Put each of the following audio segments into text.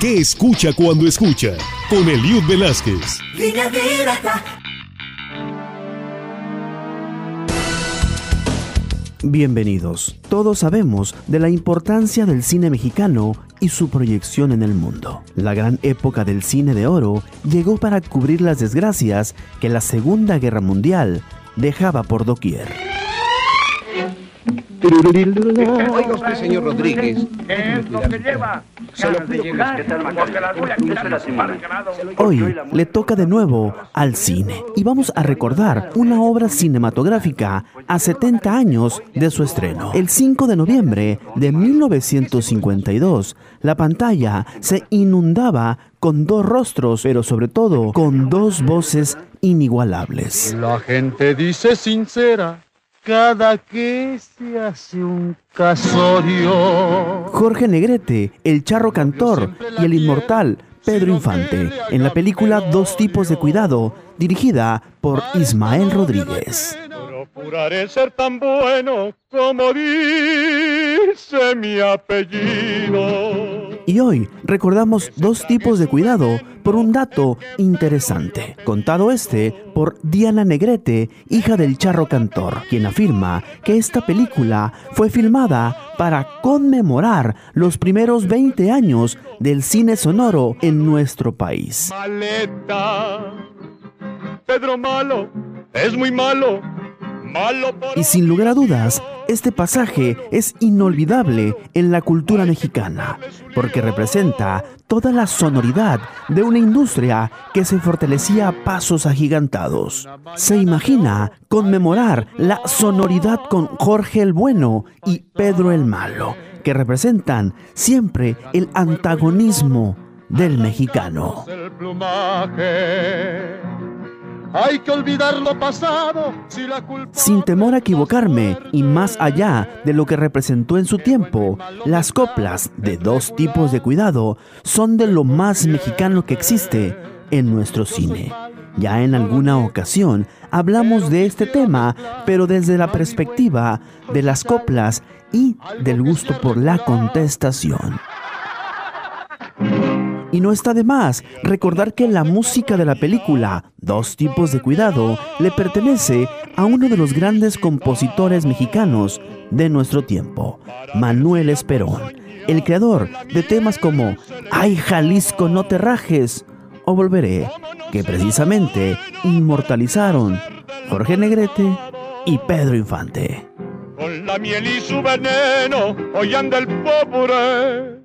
¿Qué escucha cuando escucha? Con Eliud Velázquez. Bienvenidos. Todos sabemos de la importancia del cine mexicano y su proyección en el mundo. La gran época del cine de oro llegó para cubrir las desgracias que la Segunda Guerra Mundial dejaba por doquier. Oiga usted, señor Rodríguez. es que lleva? Hoy le toca de nuevo al cine y vamos a recordar una obra cinematográfica a 70 años de su estreno. El 5 de noviembre de 1952, la pantalla se inundaba con dos rostros, pero sobre todo con dos voces inigualables. La gente dice sincera cada que se hace un casorio. Jorge Negrete, el charro cantor y el inmortal Pedro Infante, en la película Dos tipos de cuidado, dirigida por Ismael Rodríguez. Procuraré ser tan bueno como dice mi apellido. Y hoy recordamos dos tipos de cuidado por un dato interesante, contado este por Diana Negrete, hija del charro cantor, quien afirma que esta película fue filmada para conmemorar los primeros 20 años del cine sonoro en nuestro país. Maleta, Pedro Malo, es muy malo y sin lugar a dudas, este pasaje es inolvidable en la cultura mexicana, porque representa toda la sonoridad de una industria que se fortalecía a pasos agigantados. Se imagina conmemorar la sonoridad con Jorge el Bueno y Pedro el Malo, que representan siempre el antagonismo del mexicano. Hay que olvidar lo pasado. Sin temor a equivocarme y más allá de lo que representó en su tiempo, las coplas de dos tipos de cuidado son de lo más mexicano que existe en nuestro cine. Ya en alguna ocasión hablamos de este tema, pero desde la perspectiva de las coplas y del gusto por la contestación. No está de más recordar que la música de la película Dos tipos de cuidado le pertenece a uno de los grandes compositores mexicanos de nuestro tiempo, Manuel Esperón, el creador de temas como Ay Jalisco no te rajes o Volveré, que precisamente inmortalizaron Jorge Negrete y Pedro Infante. Con la miel y su veneno, hoy anda el pobre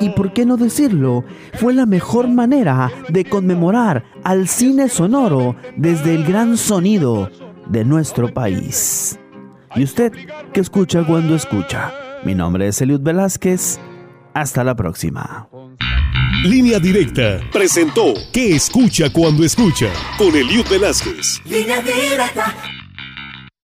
y por qué no decirlo, fue la mejor manera de conmemorar al cine sonoro desde el gran sonido de nuestro país. ¿Y usted qué escucha cuando escucha? Mi nombre es Eliud Velázquez. Hasta la próxima. Línea Directa presentó ¿Qué escucha cuando escucha? Con Eliud Velázquez. Línea Directa.